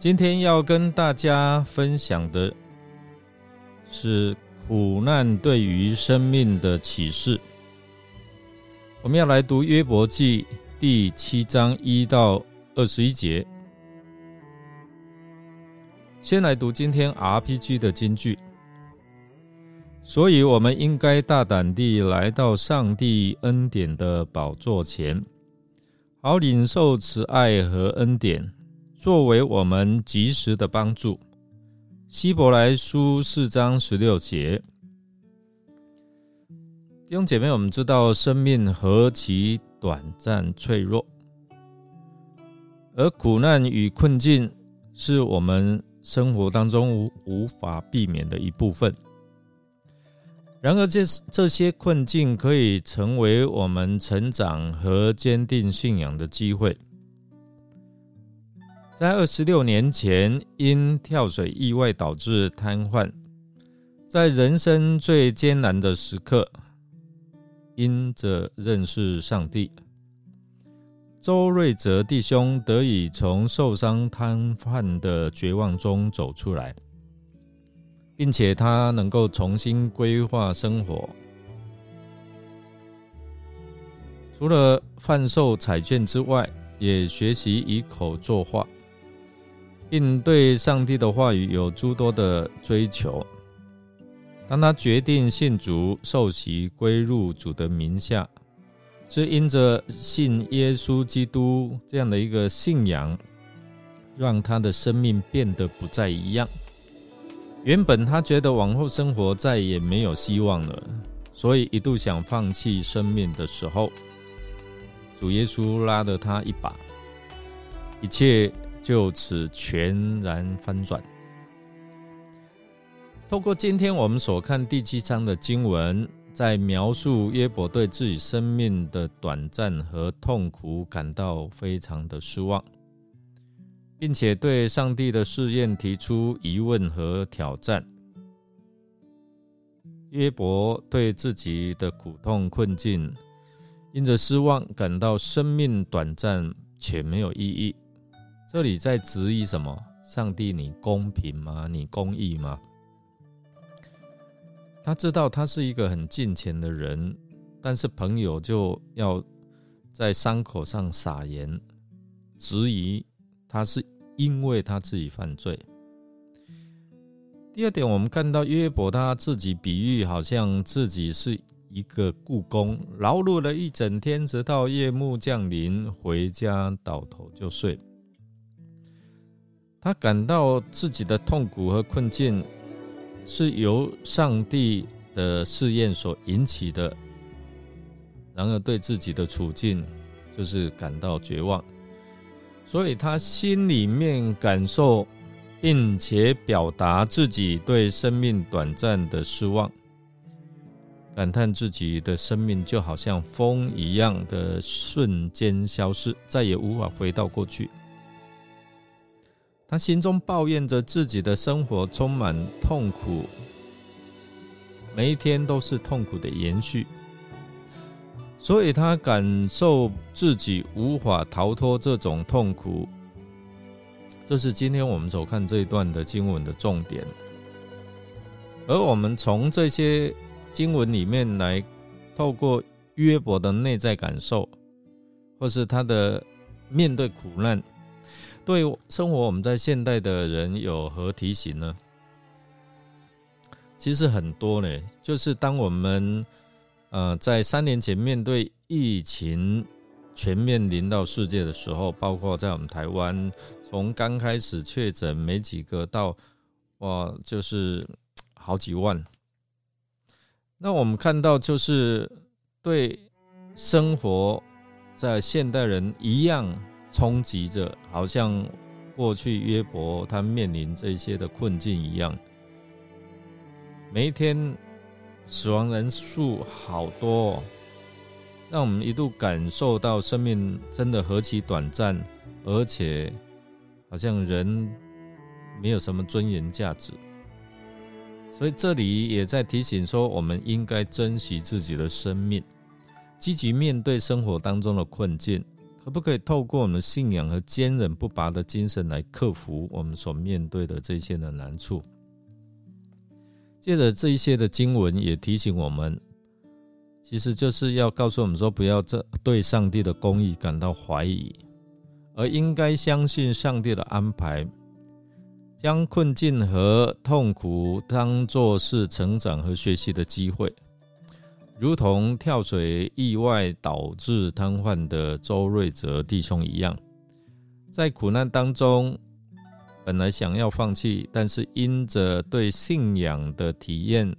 今天要跟大家分享的是苦难对于生命的启示。我们要来读约伯记第七章一到二十一节。先来读今天 RPG 的金句。所以，我们应该大胆地来到上帝恩典的宝座前，好领受慈爱和恩典，作为我们及时的帮助。希伯来书四章十六节，弟兄姐妹，我们知道生命何其短暂脆弱，而苦难与困境是我们生活当中无无法避免的一部分。然而，这这些困境可以成为我们成长和坚定信仰的机会。在二十六年前，因跳水意外导致瘫痪，在人生最艰难的时刻，因着认识上帝，周瑞泽弟兄得以从受伤瘫痪的绝望中走出来。并且他能够重新规划生活，除了贩售彩券之外，也学习以口作画，并对上帝的话语有诸多的追求。当他决定信主、受洗、归入主的名下，是因着信耶稣基督这样的一个信仰，让他的生命变得不再一样。原本他觉得往后生活再也没有希望了，所以一度想放弃生命的时候，主耶稣拉了他一把，一切就此全然翻转。透过今天我们所看第七章的经文，在描述约伯对自己生命的短暂和痛苦感到非常的失望。并且对上帝的试验提出疑问和挑战。约伯对自己的苦痛困境，因着失望，感到生命短暂且没有意义。这里在质疑什么？上帝，你公平吗？你公义吗？他知道他是一个很近钱的人，但是朋友就要在伤口上撒盐，质疑。他是因为他自己犯罪。第二点，我们看到约伯他自己比喻，好像自己是一个故宫，劳碌了一整天，直到夜幕降临，回家倒头就睡。他感到自己的痛苦和困境是由上帝的试验所引起的，然而对自己的处境就是感到绝望。所以他心里面感受，并且表达自己对生命短暂的失望，感叹自己的生命就好像风一样的瞬间消失，再也无法回到过去。他心中抱怨着自己的生活充满痛苦，每一天都是痛苦的延续。所以他感受自己无法逃脱这种痛苦，这是今天我们所看这一段的经文的重点。而我们从这些经文里面来，透过约伯的内在感受，或是他的面对苦难，对生活我们在现代的人有何提醒呢？其实很多呢，就是当我们。呃，在三年前面对疫情全面临到世界的时候，包括在我们台湾，从刚开始确诊没几个到哇，就是好几万。那我们看到，就是对生活在现代人一样冲击着，好像过去约伯他面临这些的困境一样，每一天死亡人数好多、让我们一度感受到生命真的何其短暂，而且好像人没有什么尊严价值。所以这里也在提醒说，我们应该珍惜自己的生命，积极面对生活当中的困境。可不可以透过我们信仰和坚韧不拔的精神来克服我们所面对的这些的难处？借着这一些的经文，也提醒我们，其实就是要告诉我们说，不要这对上帝的公义感到怀疑，而应该相信上帝的安排，将困境和痛苦当作是成长和学习的机会。如同跳水意外导致瘫痪的周瑞泽弟兄一样，在苦难当中，本来想要放弃，但是因着对信仰的体验，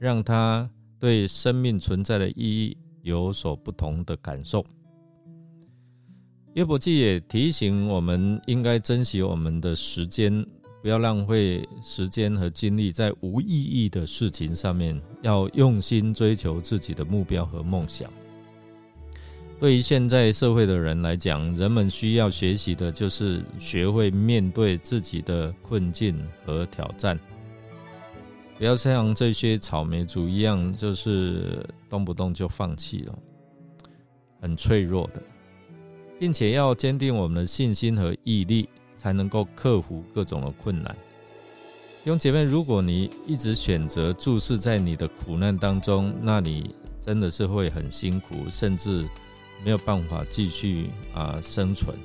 让他对生命存在的意义有所不同的感受。约伯记也提醒我们，应该珍惜我们的时间。不要浪费时间和精力在无意义的事情上面，要用心追求自己的目标和梦想。对于现在社会的人来讲，人们需要学习的就是学会面对自己的困境和挑战，不要像这些草莓族一样，就是动不动就放弃了，很脆弱的，并且要坚定我们的信心和毅力。才能够克服各种的困难。弟兄姐妹，如果你一直选择注视在你的苦难当中，那你真的是会很辛苦，甚至没有办法继续啊生存。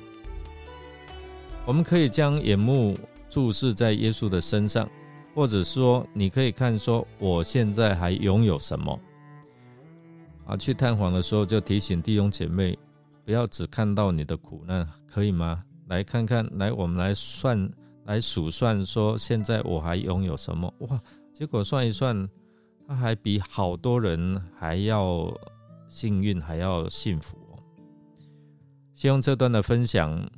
我们可以将眼目注视在耶稣的身上，或者说，你可以看说，我现在还拥有什么？啊，去探访的时候就提醒弟兄姐妹，不要只看到你的苦难，可以吗？来看看，来，我们来算，来数算，说现在我还拥有什么？哇！结果算一算，他还比好多人还要幸运，还要幸福。希望这段的分享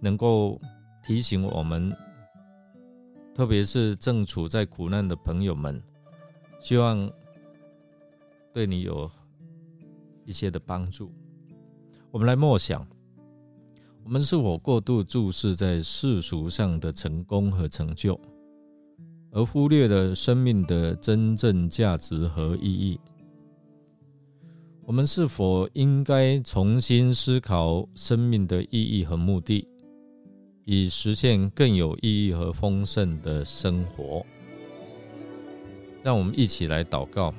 能够提醒我们，特别是正处在苦难的朋友们，希望对你有一些的帮助。我们来默想。我们是否过度注视在世俗上的成功和成就，而忽略了生命的真正价值和意义？我们是否应该重新思考生命的意义和目的，以实现更有意义和丰盛的生活？让我们一起来祷告。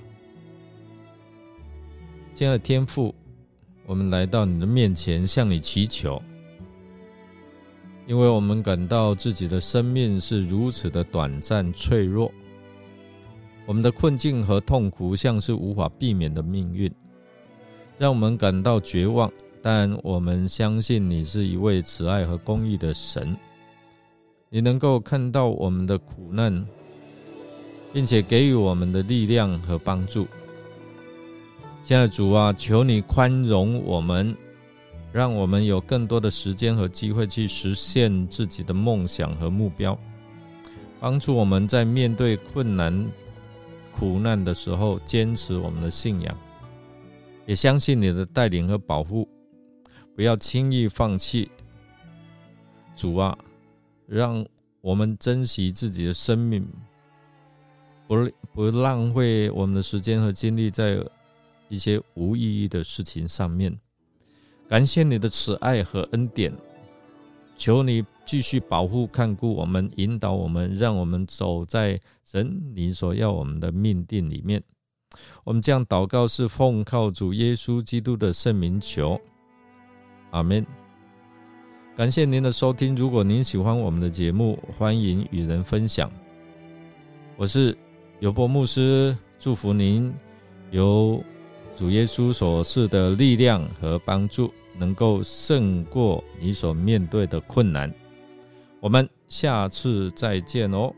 亲爱的天父，我们来到你的面前，向你祈求。因为我们感到自己的生命是如此的短暂、脆弱，我们的困境和痛苦像是无法避免的命运，让我们感到绝望。但我们相信你是一位慈爱和公义的神，你能够看到我们的苦难，并且给予我们的力量和帮助。亲爱的主啊，求你宽容我们。让我们有更多的时间和机会去实现自己的梦想和目标，帮助我们在面对困难、苦难的时候坚持我们的信仰，也相信你的带领和保护，不要轻易放弃。主啊，让我们珍惜自己的生命，不不浪费我们的时间和精力在一些无意义的事情上面。感谢你的慈爱和恩典，求你继续保护、看顾我们，引导我们，让我们走在神你所要我们的命定里面。我们这样祷告是奉靠主耶稣基督的圣名求，阿门。感谢您的收听，如果您喜欢我们的节目，欢迎与人分享。我是尤伯牧师，祝福您有。主耶稣所示的力量和帮助，能够胜过你所面对的困难。我们下次再见哦。